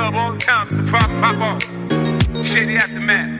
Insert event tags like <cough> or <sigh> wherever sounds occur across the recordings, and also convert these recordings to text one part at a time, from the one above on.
Club all the time, it's the pop pop off. Shady aftermath.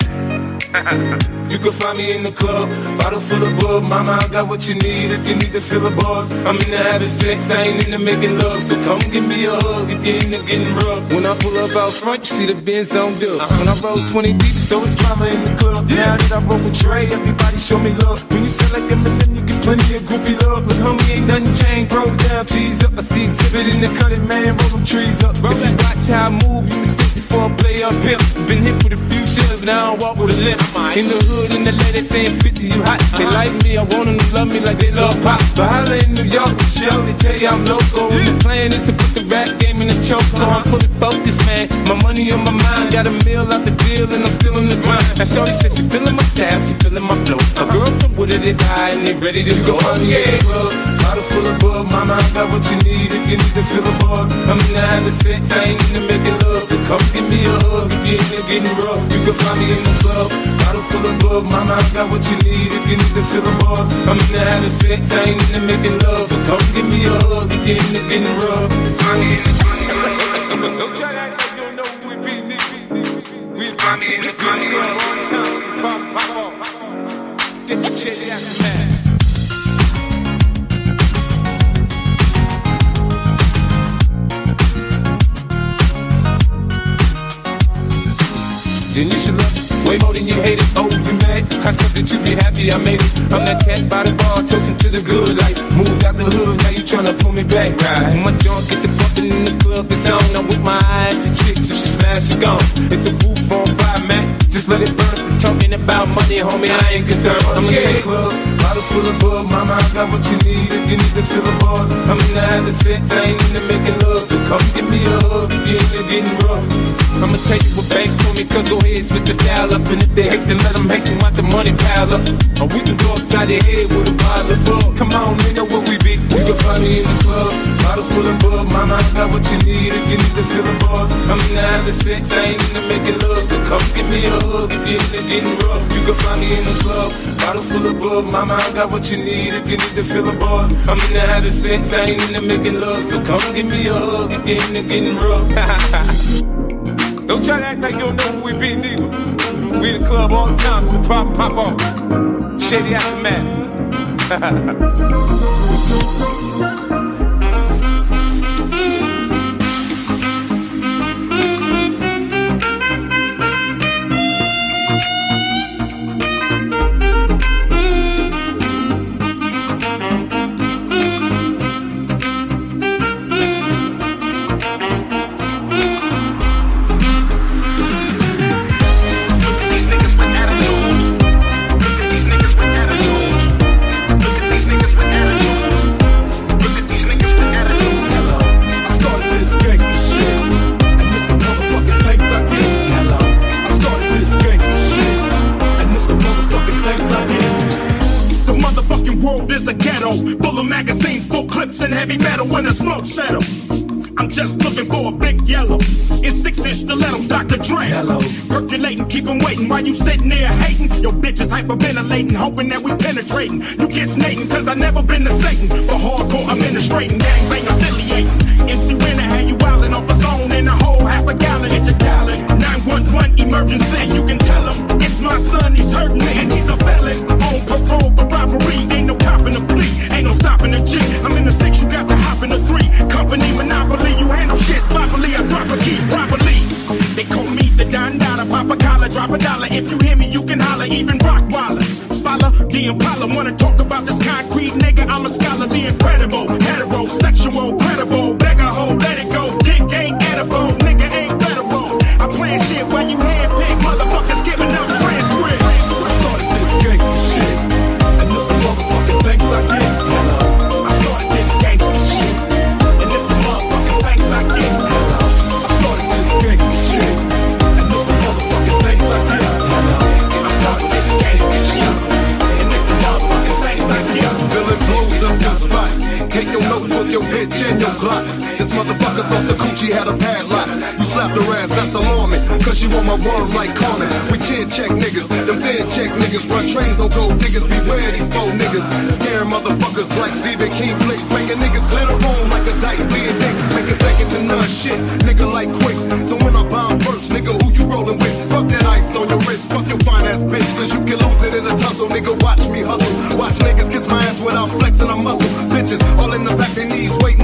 <laughs> You can find me in the club, bottle full of bub. Mama, I got what you need if you need to fill a buzz. I'm in the having sex, I ain't into making love. So come give me a hug if you're into getting rough. When I pull up out front, you see the Benz on dub. When I roll 20 deep, so it's drama in the club. Now that I roll with Dre, everybody show me love. When you sell like Eminem, you get plenty of groupie love. But homie, ain't nothing changed. Bros down, cheese up. I see Xzibit in the cutting, man. Roll them trees up. Roll that watch how I move, you mistake before I play up pimp. Been hit with a few shells, but I don't walk with a limp. In the hood, in the lady saying 50, you hot. They like me, I want them to love me like they love pop. But holla in New York, show they tell you I'm local. The plan is to put the rap game in the choke. I'm fully focused, man. My money on my mind, got a meal out the deal, and I'm still in the grind. Now, Shorty says she feeling my style, she feeling my flow. A girl from Wooded, they die, and they ready to go. Oh, yeah, bottle full of bug. Mama, I got what you need if you need to fill a buzz. I'm in the having sex, I ain't into making love. So come give me a hug if you're into getting rough. You can find me in the club, bottle full of bug. Mama, I got what you need if you need to fill a buzz. I'm in the having sex, I ain't into making love. So come give me a hug if you're into getting rough. Don't try to you don't know who we be. We find me in the club the time, the pop pop off. Shady shady aftermath. Then you should love way more than you hate it. Oh, you mad? I thought that you'd be happy I made it. I'm that cat by the bar, toasting to the good life. Moved out the hood, now you tryna pull me back. Right. My joint get the bumping in the club, it's on. I'm with my eyes to chicks, if she smash, she gone. Hit the roof on fire, man. Just let it burn. If talking about money, homie, I ain't concerned. I'm in the club, bottle full of bug. Mama, I got what you need if you need to fill a buzz. I'm in the having sex, I ain't into making love. So come give me a hug if you into getting rough. I'ma take it with banks for me, cause go ahead, switch the style up. And if they hate, then let them hate, then watch the money pile up. Or we can go upside the head with a bottle of bug. Come on, nigga, where we be? You can find me in the club, bottle full of bug. Mama, I got what you need if you need to fill a buzz. I'm in the having sex, I ain't into making love. So come give me a hug if you into getting rough. You can find me in the club, bottle full of bug. Mama, I got what you need if you need to fill a buzz. I'm in the having sex, I ain't into making love. So come give me a hug if you into getting rough. <laughs> Don't try to act like you don't know who we be, neither. We in the club all the time, it's the pop pop off. Shady aftermath. <laughs> hyperventilating, hoping that we penetrating. You get snating, cause I never been to Satan. For hardcore administrating, gangs ain't affiliating. MC Winner had you wildin' off a zone in a whole half a gallon. Hit the gallon. 911 emergency, you can tell him. It's my son, he's hurting and he's a felon. On parole for robbery, ain't no copping a plea. Ain't no stopping the G. I'm in the six, you got to hop in the three. Company monopoly, you handle shit sloppily. I drop a key properly. They call me the Don Dada, pop a collar, drop a dollar. If you hear me, the Impala, wanna talk about this check niggas, them Fed check niggas, run trains, don't go niggas, beware these bold niggas. Scare motherfuckers like Stephen King plays, making niggas glitter on like a dyke, be a dick, making second to none shit, nigga like quick. So when I bomb first, nigga, who you rolling with? Fuck that ice on your wrist, fuck your fine ass bitch, cause you can lose it in a tussle, nigga, watch me hustle. Watch niggas kiss my ass without flexing a muscle. Bitches all in the back, they knees waiting.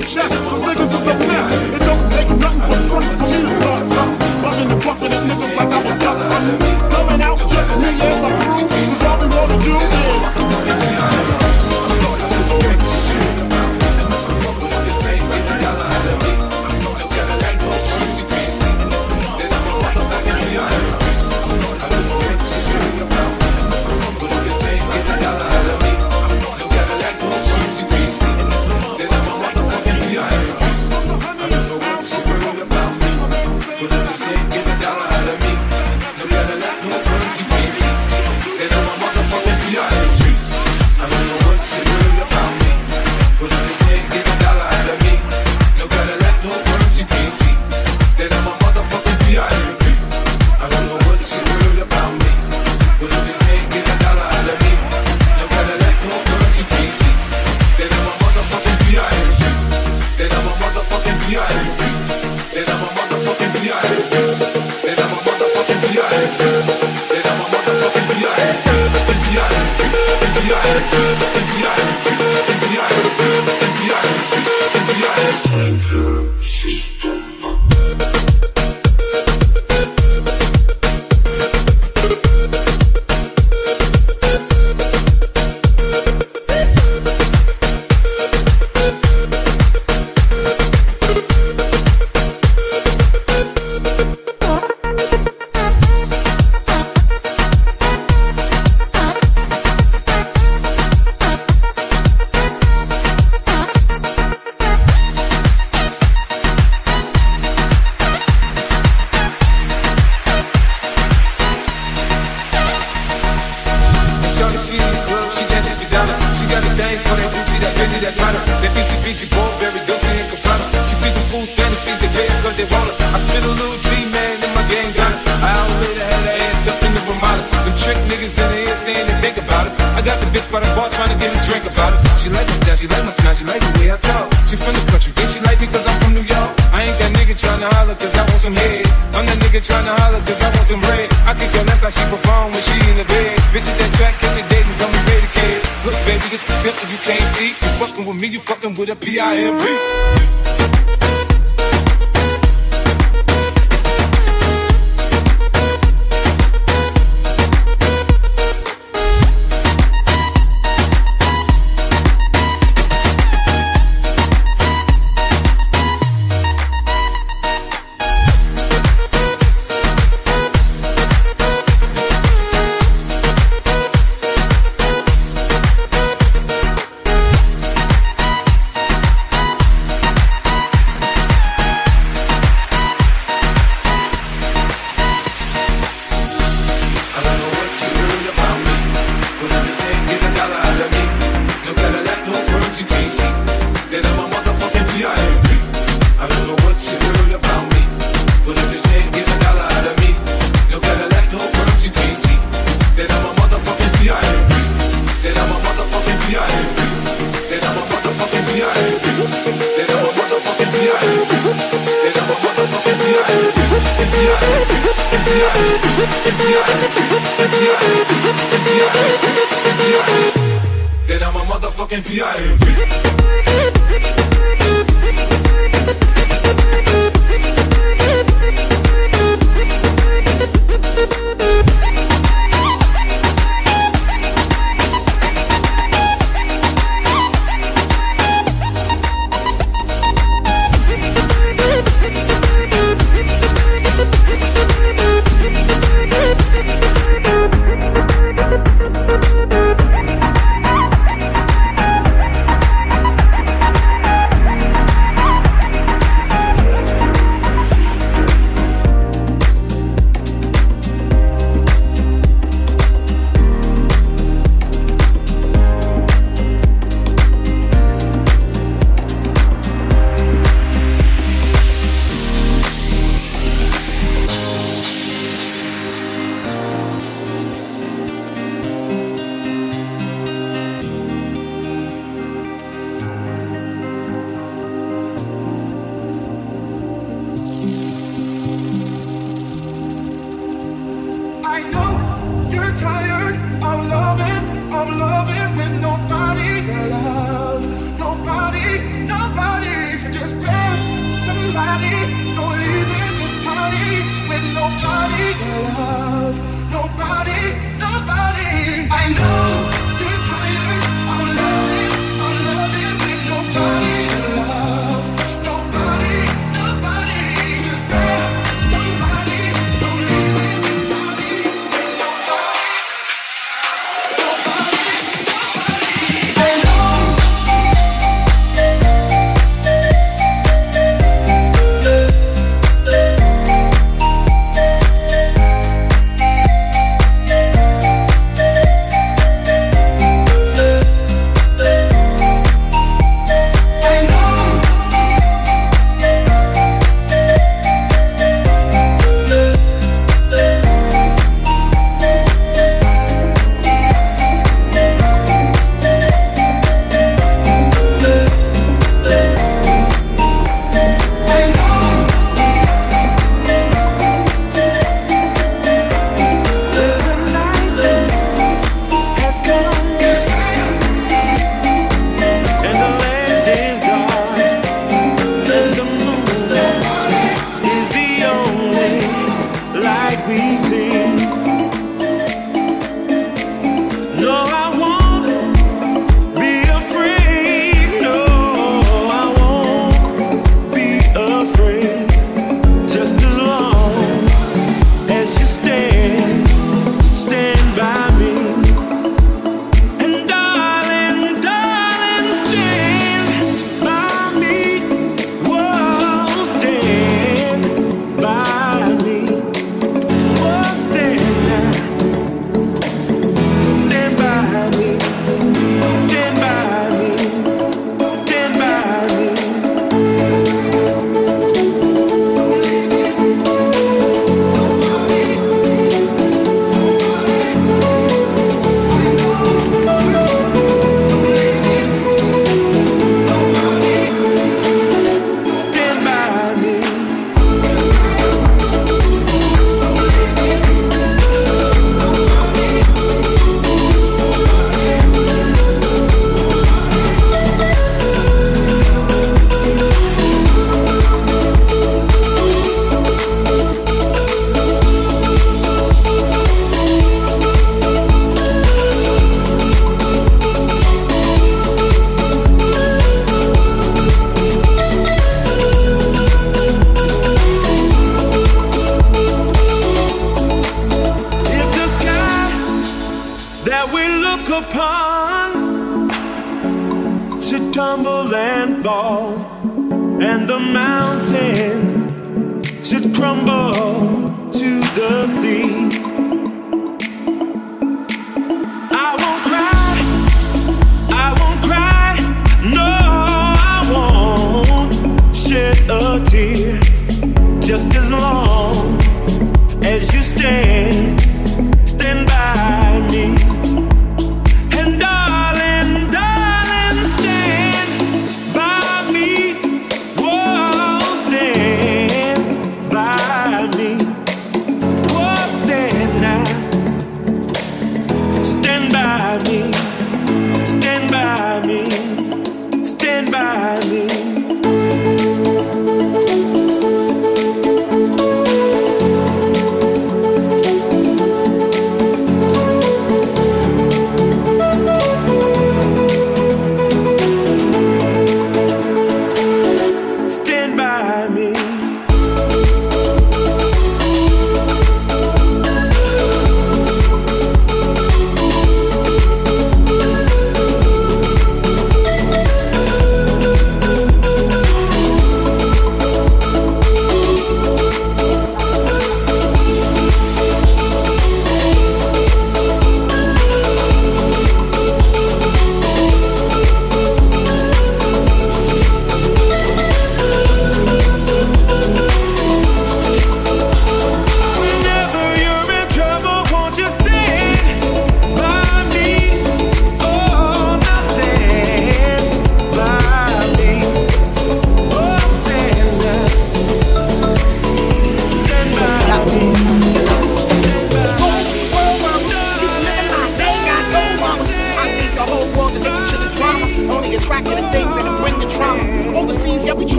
chest, cause niggas is a mess. Then I'm a motherfucking PIMP.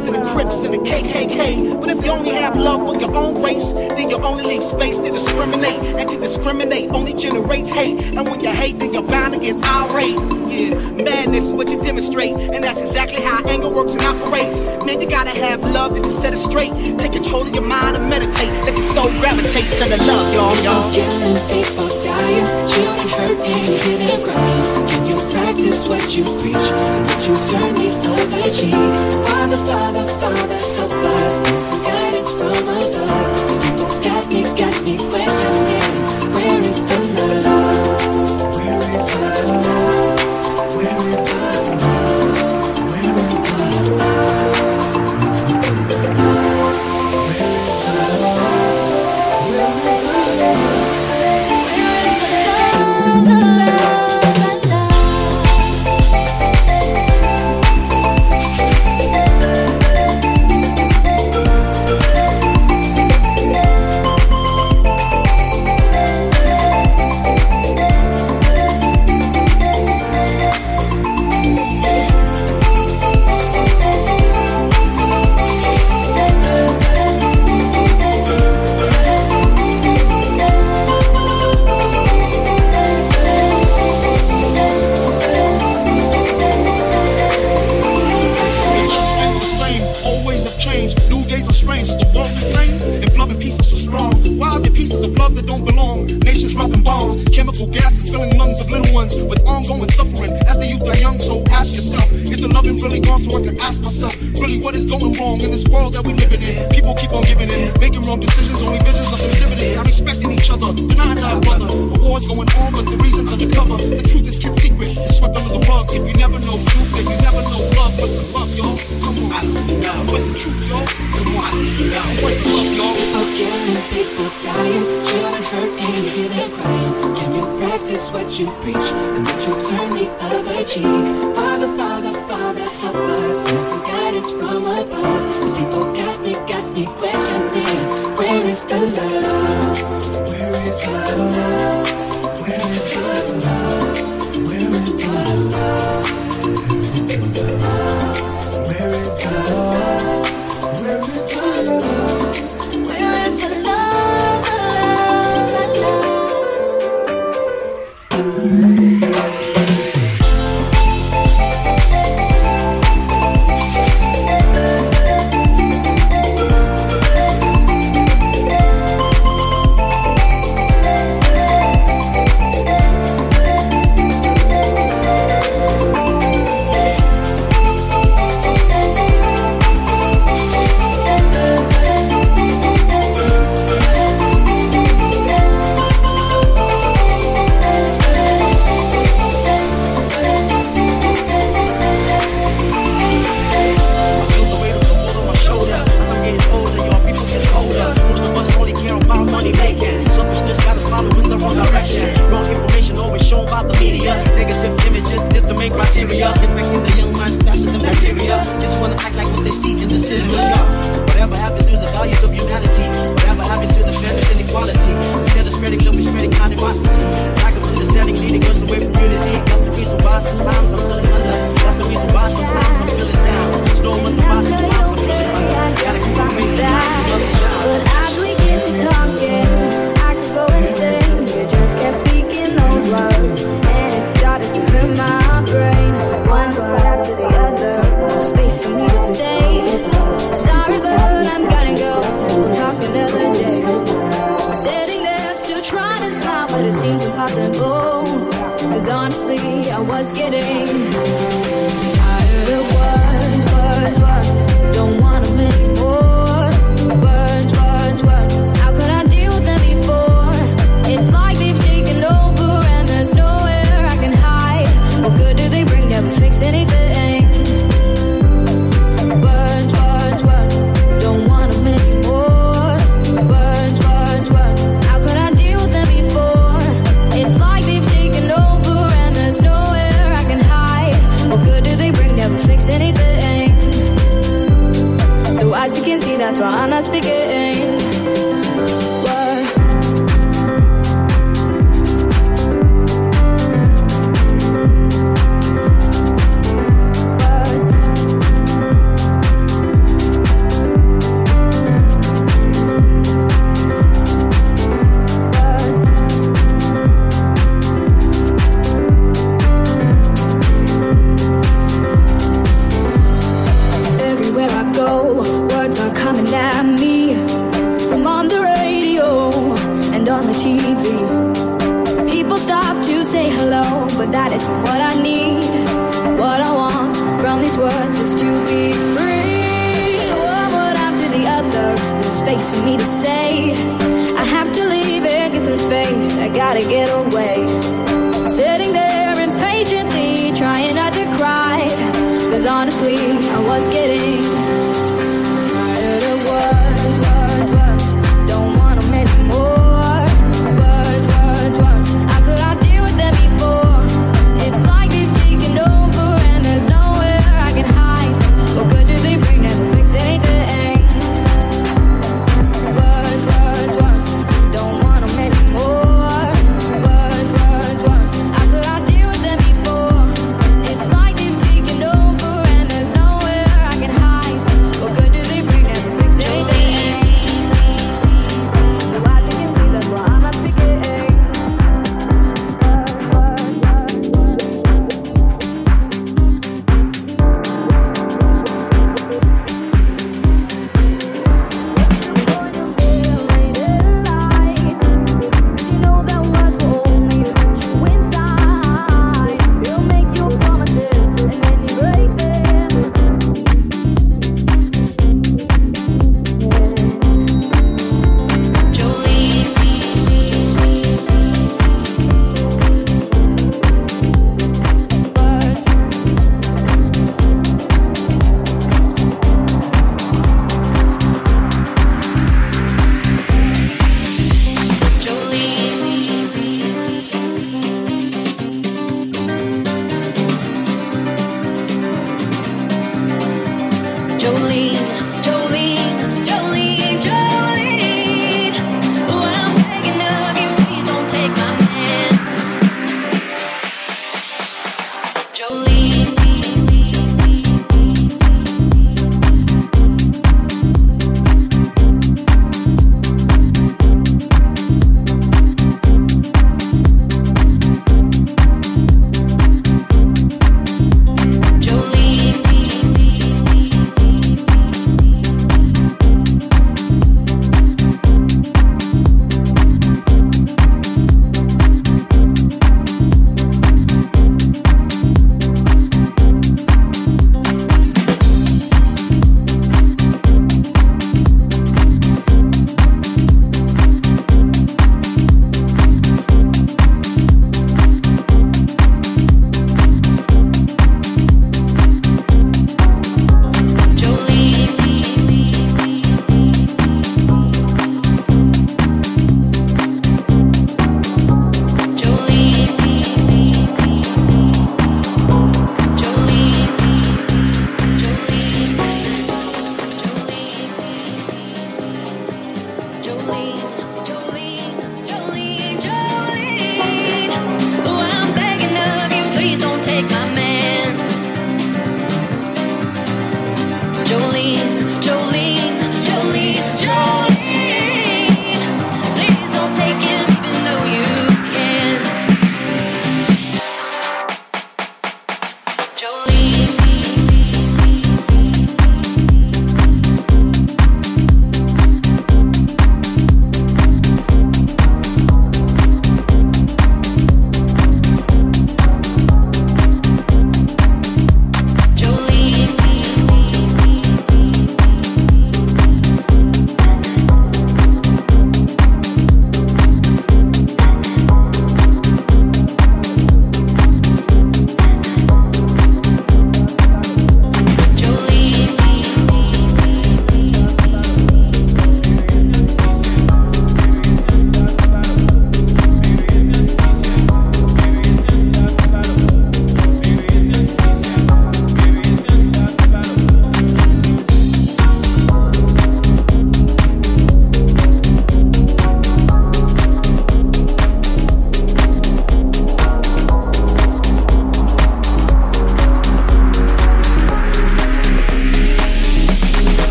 Bloods and the Crips and the KKK. But if you only have love for your own race, then you only leave space to discriminate. And to discriminate, only generates hate. And when you hate, then you're bound to get irate. Yeah, madness is what you demonstrate, and that's exactly how anger works and operates. Man, you gotta have love to set it straight. Take control of your mind and meditate. Let your soul gravitate to the love, y'all, y'all. Killing people, dying, children hurting, hidden crying. Can you practice what you preach? Did you turn the other cheek? Father, Father, Father, help us. Guidance from us.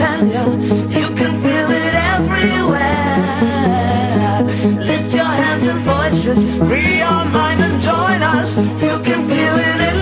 companion. You can feel it everywhere. Lift your hands and voices, free your mind and join us. You can feel it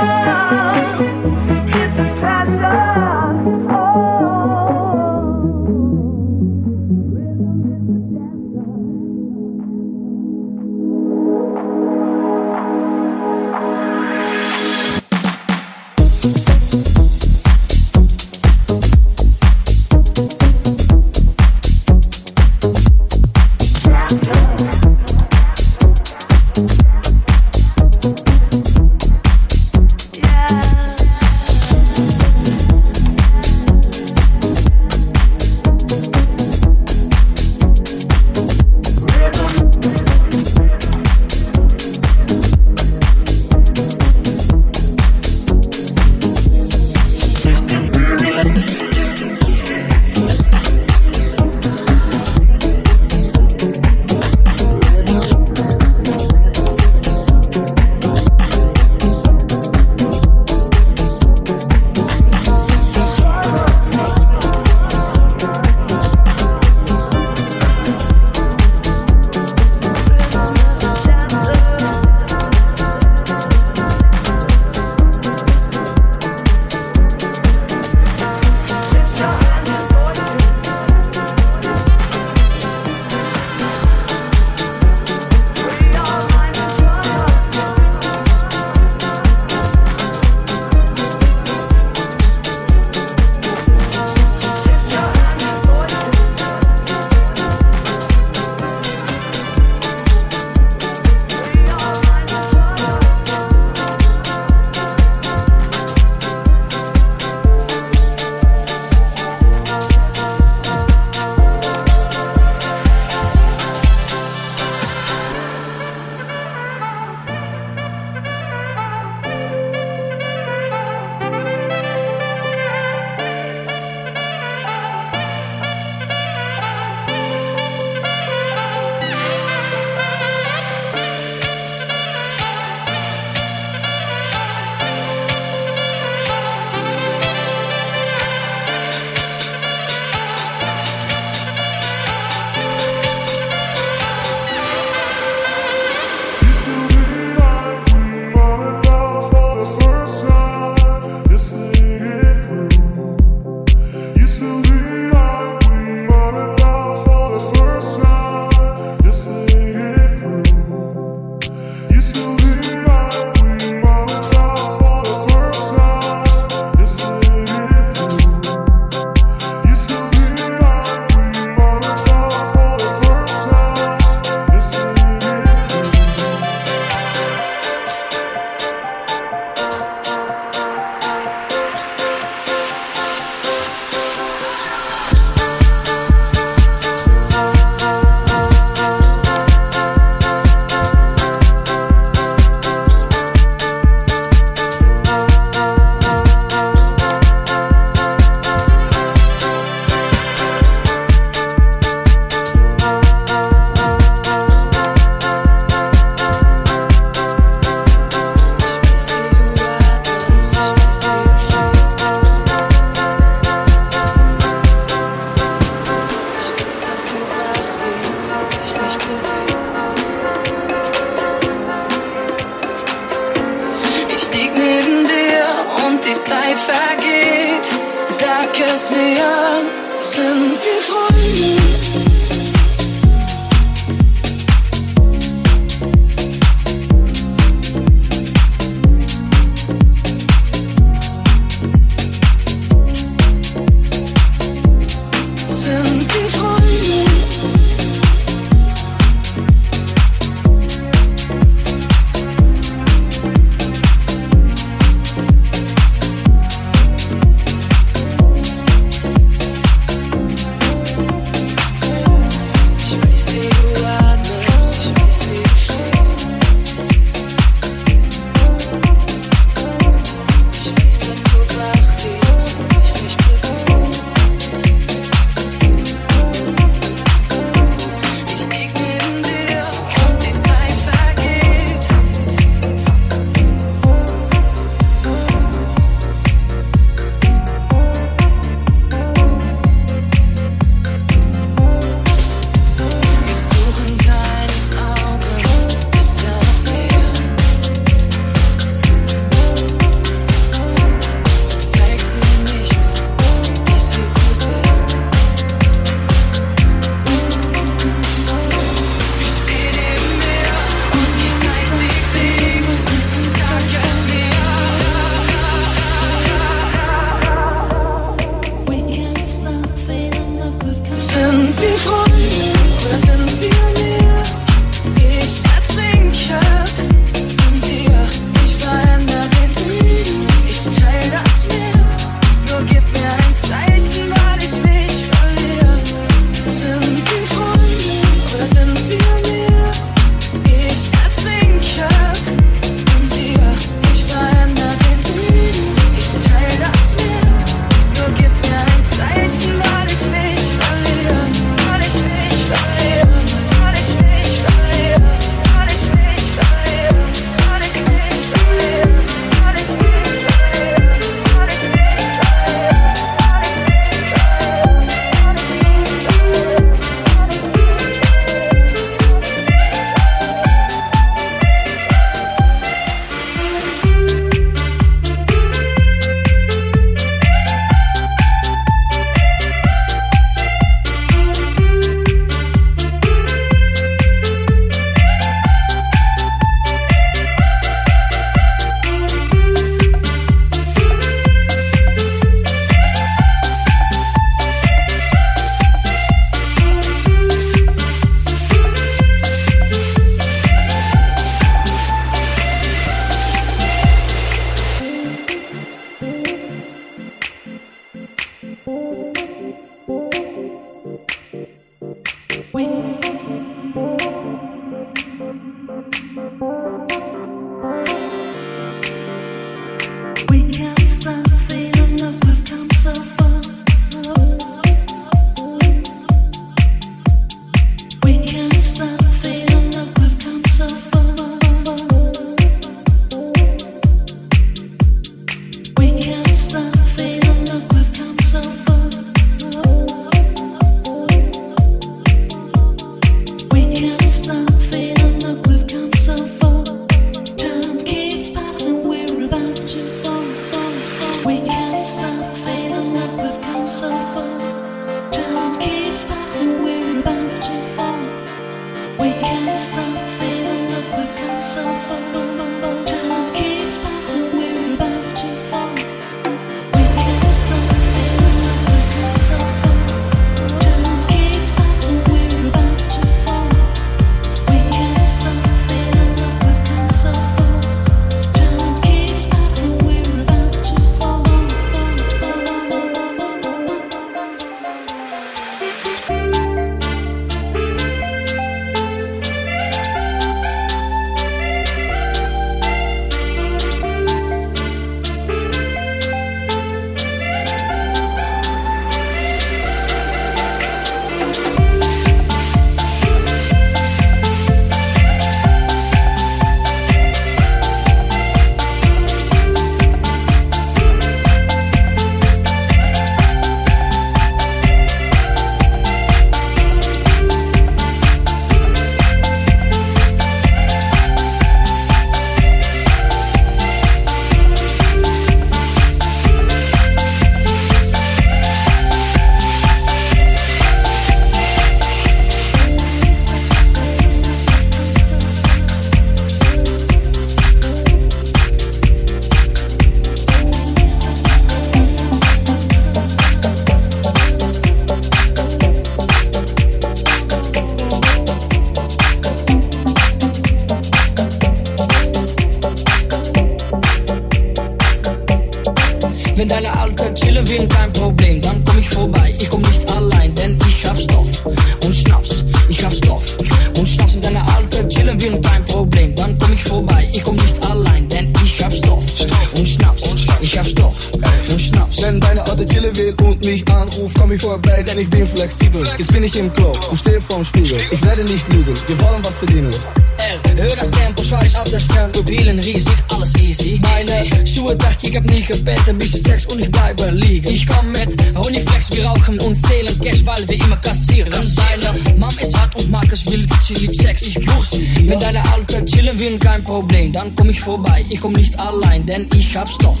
Sex und ich bleibe liegen. Ich komm mit Honeyflex, wir rauchen und zählen Cash, weil wir immer kassieren. Deine Mom ist hart und mag es wild, sie liebt Sex, ich buch sie. Wenn deine Alte chillen will, kein Problem, dann komm ich vorbei. Ich komm nicht allein, denn ich hab Stoff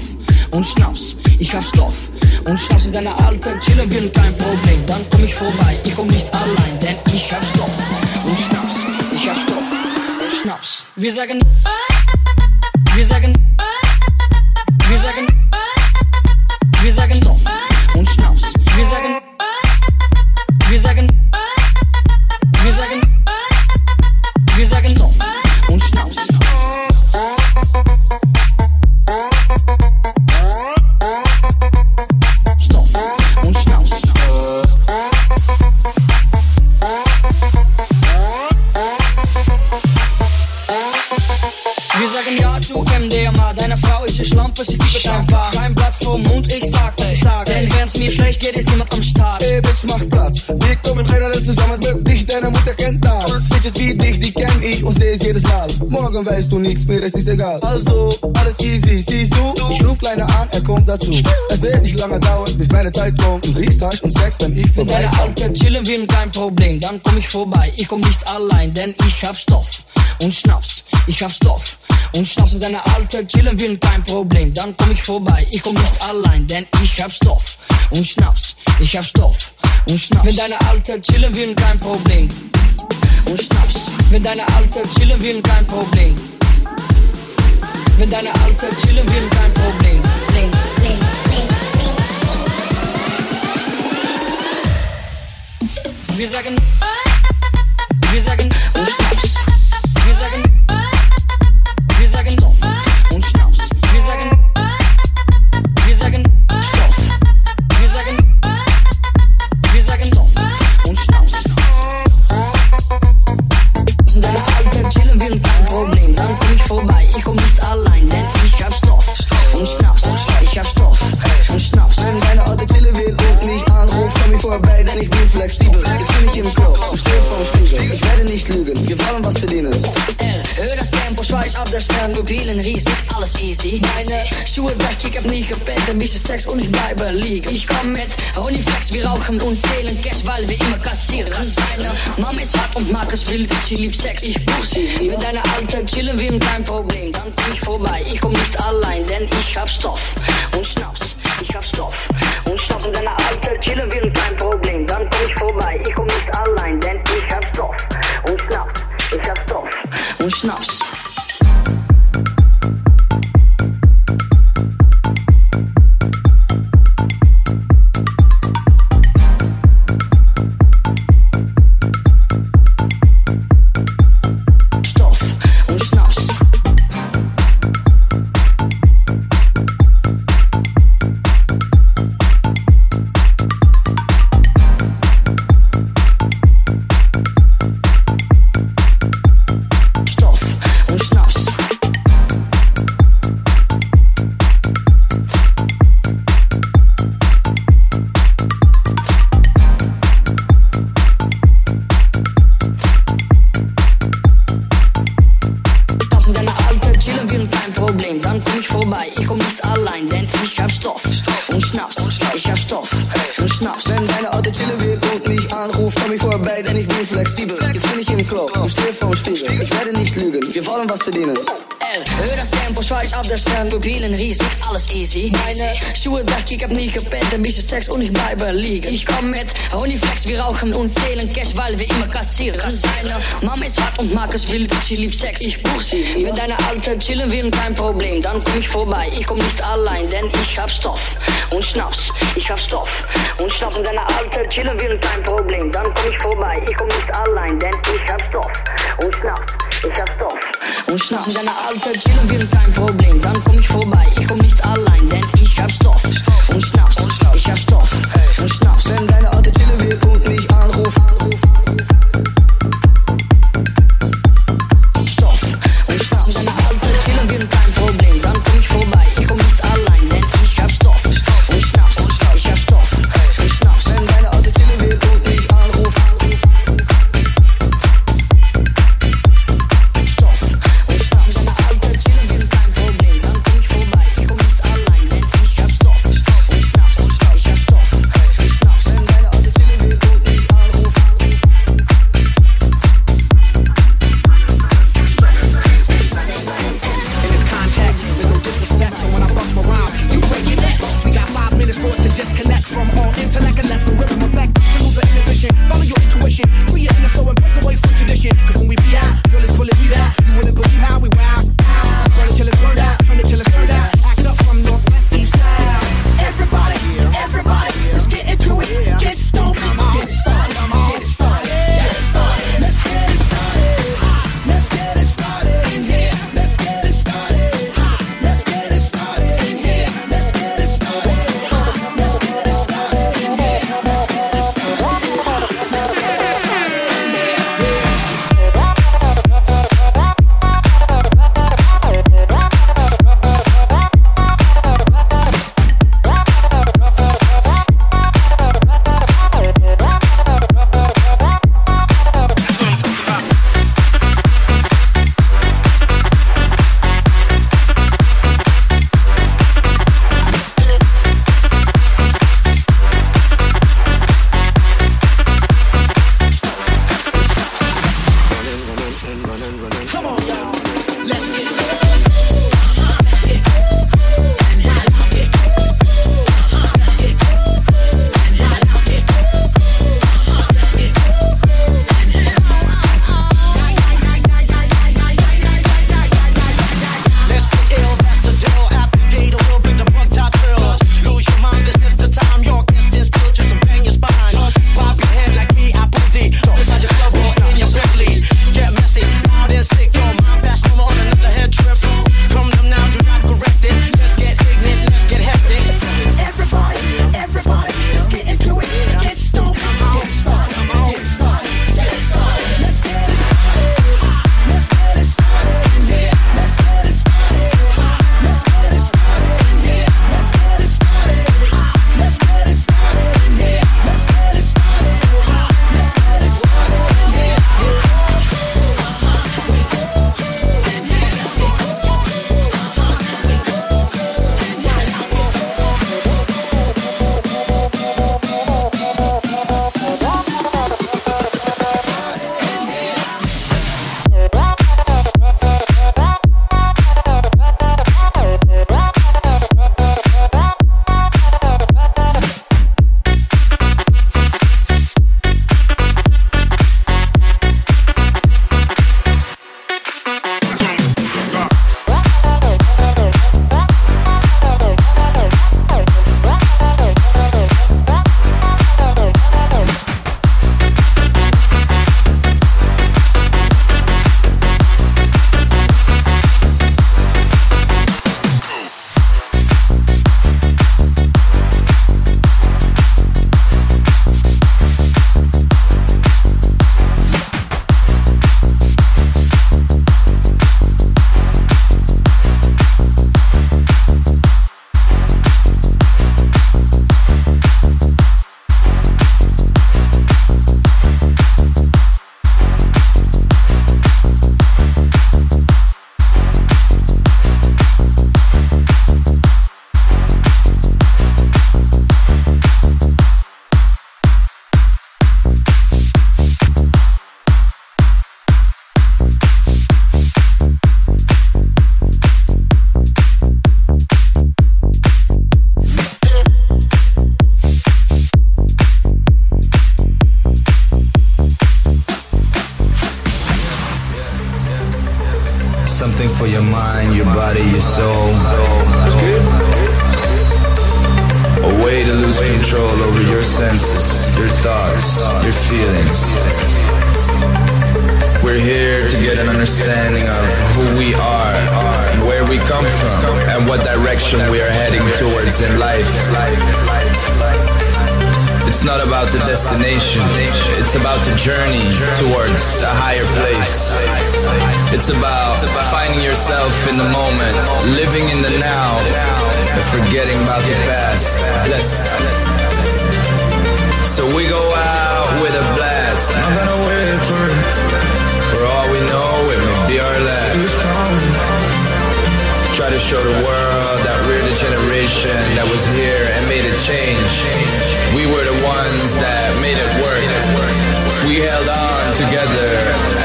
und Schnaps. Ich hab Stoff und Schnaps. Wenn deine Alte chillen will, kein Problem, dann komm ich vorbei. Ich komm nicht allein, denn ich hab Stoff und Schnaps. Ich hab Stoff und Schnaps. Wir sagen, wir sagen, wir sagen, Morgen weißt du nichts, mir ist es egal. Also, alles easy, siehst du? Ich ruf Kleiner an, er kommt dazu. Es wird nicht lange dauern, bis meine Zeit kommt. Du riechst Hasch und Sex, wenn ich Wenn deine. Alte chillen will, kein Problem, dann komm ich vorbei. Ich komm nicht allein, denn ich hab Stoff und Schnaps. Ich hab Stoff und Schnaps. Wenn deine Alte chillen will, kein Problem, dann komm ich vorbei. Ich komm nicht allein, denn ich hab Stoff und Schnaps. Ich hab Stoff und Schnaps. Wenn deine Alte chillen will, kein Problem und Schnaps. Wenn deine Alte chillen will, kein Problem. Wenn deine Alte chillen will, kein Problem. Ding, ding. Wir sagen, wir sagen und Schnaps. Flexibel. Jetzt bin ich im Club und stehe vorm Spiegel. Ich werde nicht lügen, wir wollen was verdienen. Hör das Tempo, schweiß auf der Stern, Pupillen riesig, alles easy. Meine Schuhe weg, ich hab nie gepennt, ein bisschen Sex und ich bleibe liegen. Ich komm mit Honeyflex, wir rauchen und zählen Cash, weil wir immer kassieren. Seine Mama ist hart und mag es wild, sie liebt Sex, ich buch sie. Wenn deine Alte chillen will, kein Problem, dann komm ich vorbei. Ich komm nicht allein, denn ich hab Stoff und Schnaps. Ich hab Stoff und Schnaps. Wenn deine Alte chillen will, kein Problem, nós. Verdienen. Hör das Tempo, schweiß auf der Stern, Pupillen riesig, alles easy. Meine Schuhe weg, ich hab nie gepennt, ein bisschen Sex und ich bleibe liegen. Ich komm mit Honeyflex, wir rauchen und zählen Cash, weil wir immer kassieren. Seine Mama ist hart und mag es wild, sie liebt Sex, ich buch sie. Wenn deine Alte chillen will, kein Problem, dann komm ich vorbei. Ich komm nicht allein, denn ich hab Stoff und Schnaps. Ich hab Stoff und Schnaps. Wenn deine Alte chillen will, kein Problem, dann komm ich vorbei. Ich komm nicht allein, denn ich hab Stoff und Schnaps. Schlafen deine Abend chillen, wir kein Problem. Dann komm ich vorbei, ich komm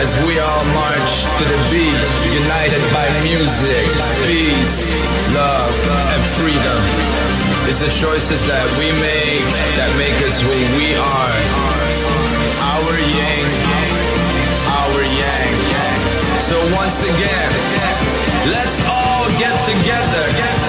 as we all march to the beat, united by music, peace, love, and freedom. It's the choices that we make that make us who we are. Our yang, our yang. So once again, let's all get together.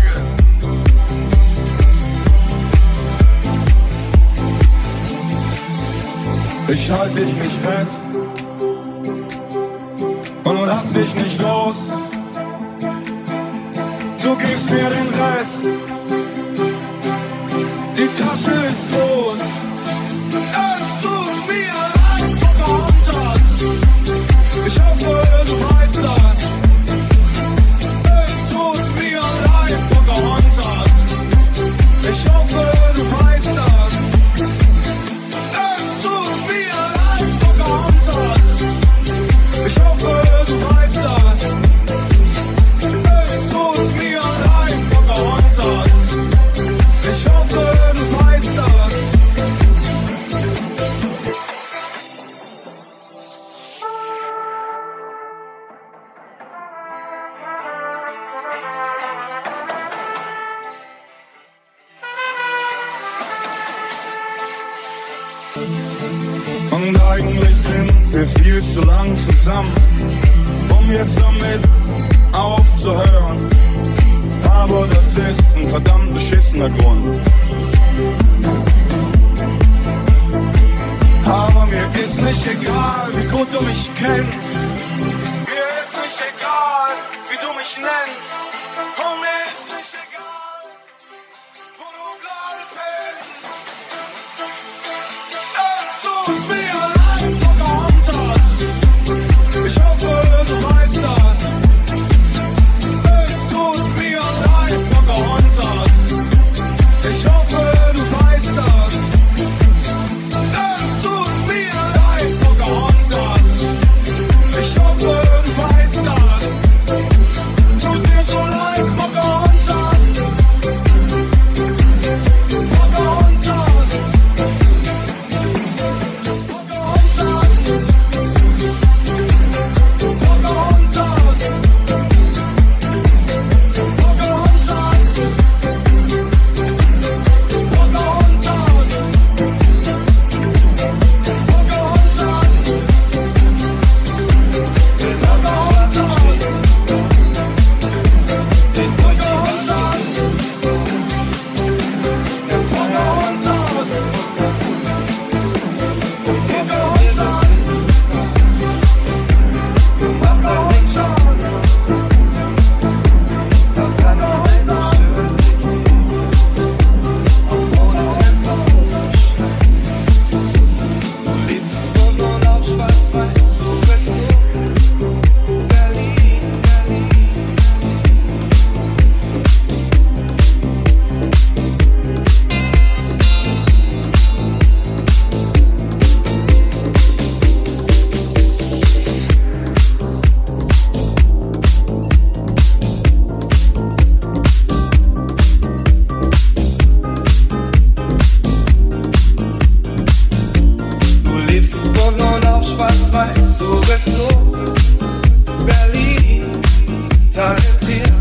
Ich halte dich nicht fest und lass dich nicht los. Du gibst mir den Rest. Die Tasche ist groß. Silent tears.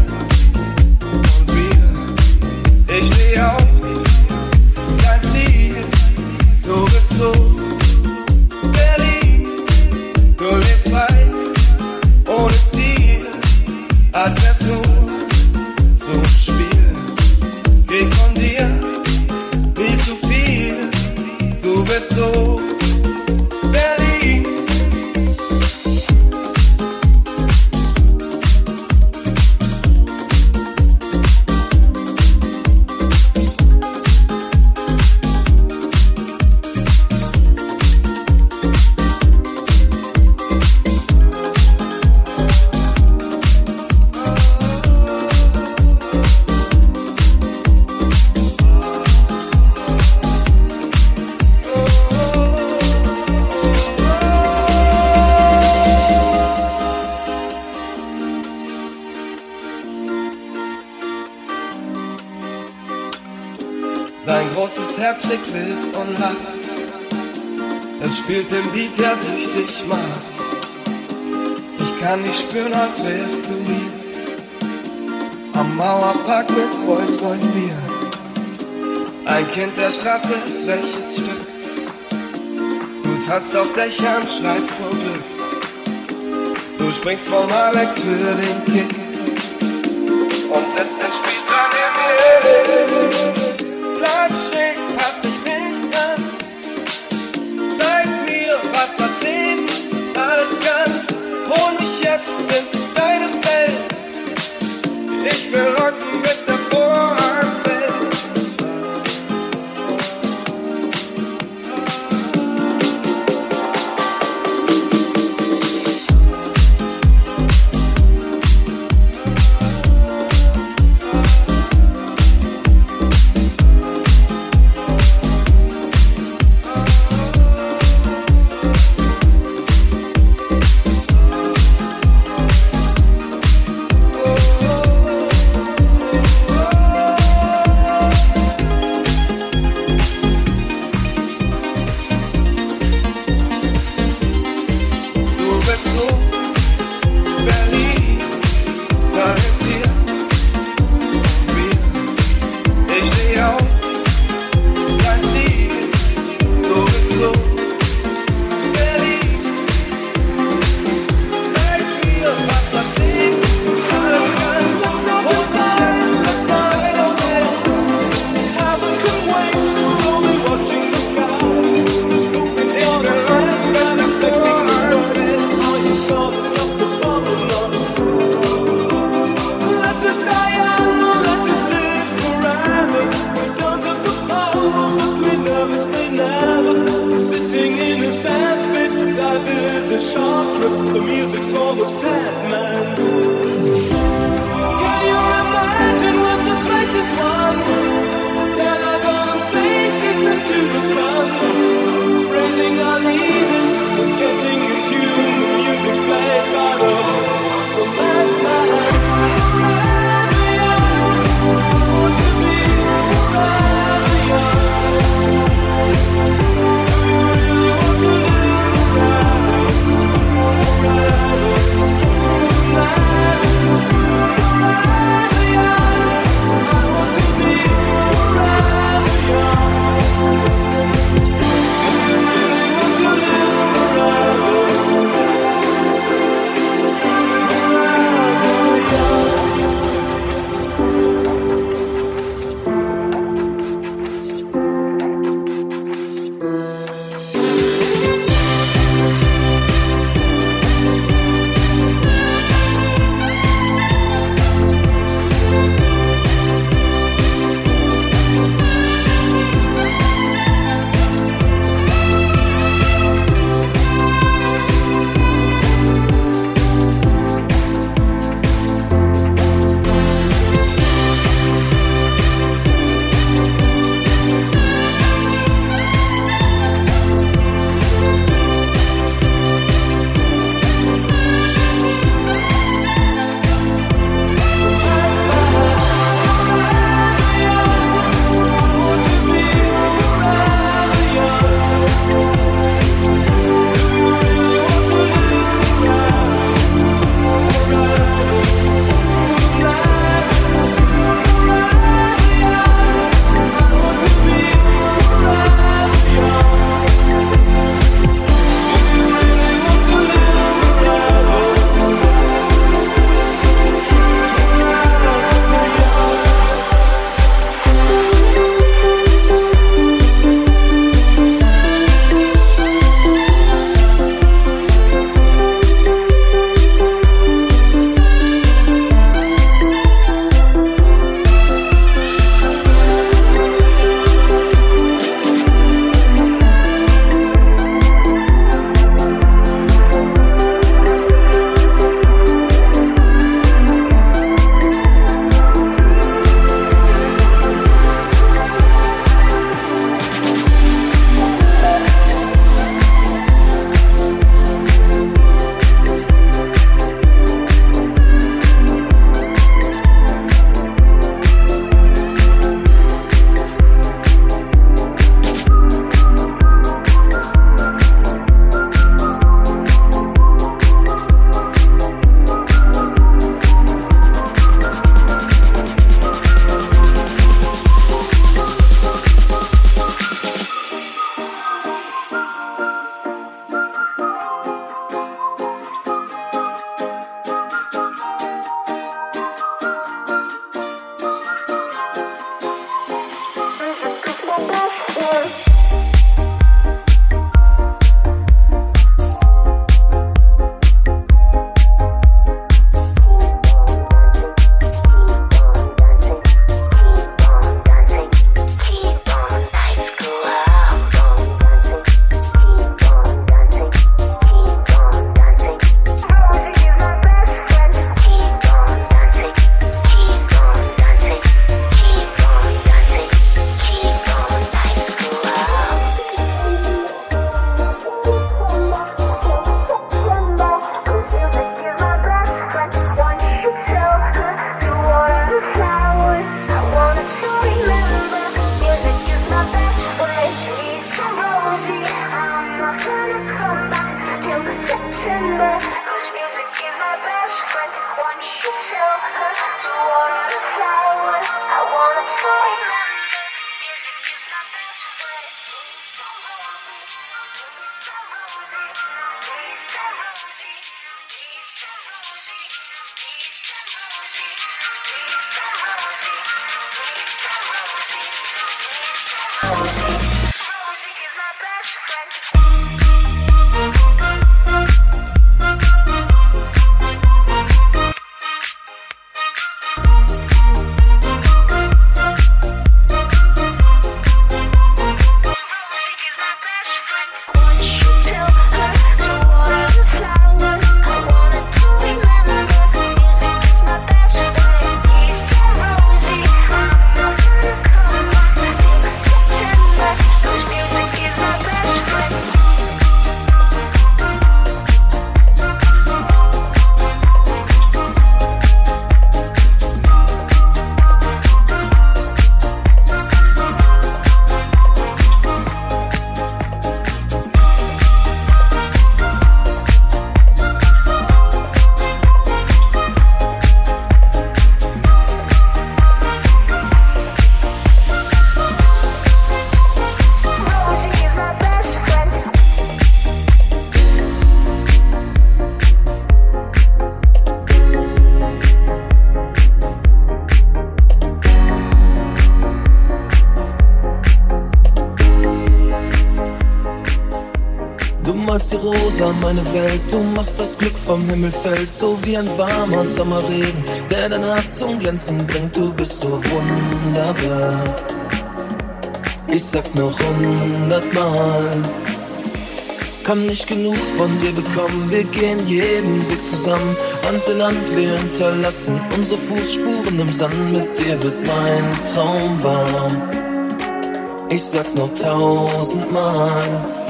Vom Himmel fällt, so wie ein warmer Sommerregen, der dein Herz zum Glänzen bringt, du bist so wunderbar. Ich sag's noch hundertmal. Kann nicht genug von dir bekommen, wir gehen jeden Weg zusammen, Hand in Hand, wir hinterlassen unsere Fußspuren im Sand, mit dir wird mein Traum wahr. Ich sag's noch tausendmal.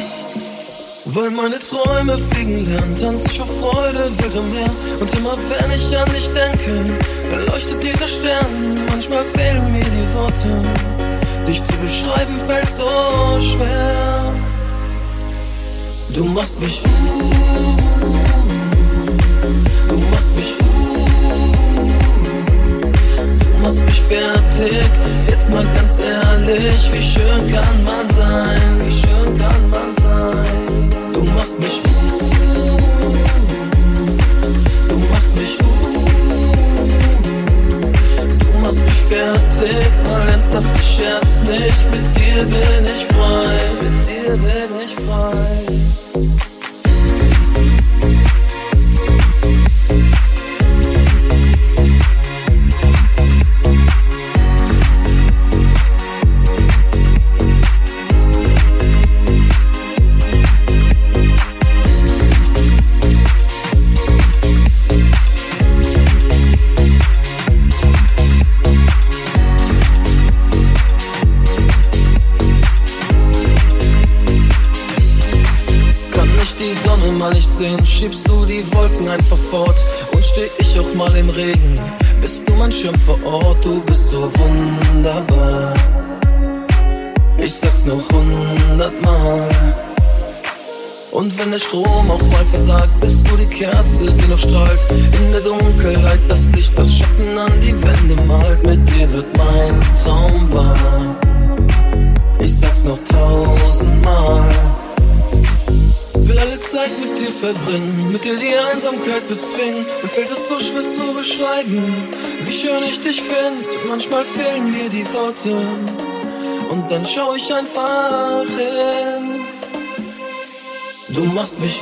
Weil meine Träume fliegen lernen, tanz ich vor Freude wild umher. Und immer wenn ich an dich denke, dann leuchtet dieser Stern. Manchmal fehlen mir die Worte, dich zu beschreiben fällt so schwer. Du machst mich du machst mich du machst mich fertig. Jetzt mal ganz ehrlich, wie schön kann man sein, einfach hin. Du machst mich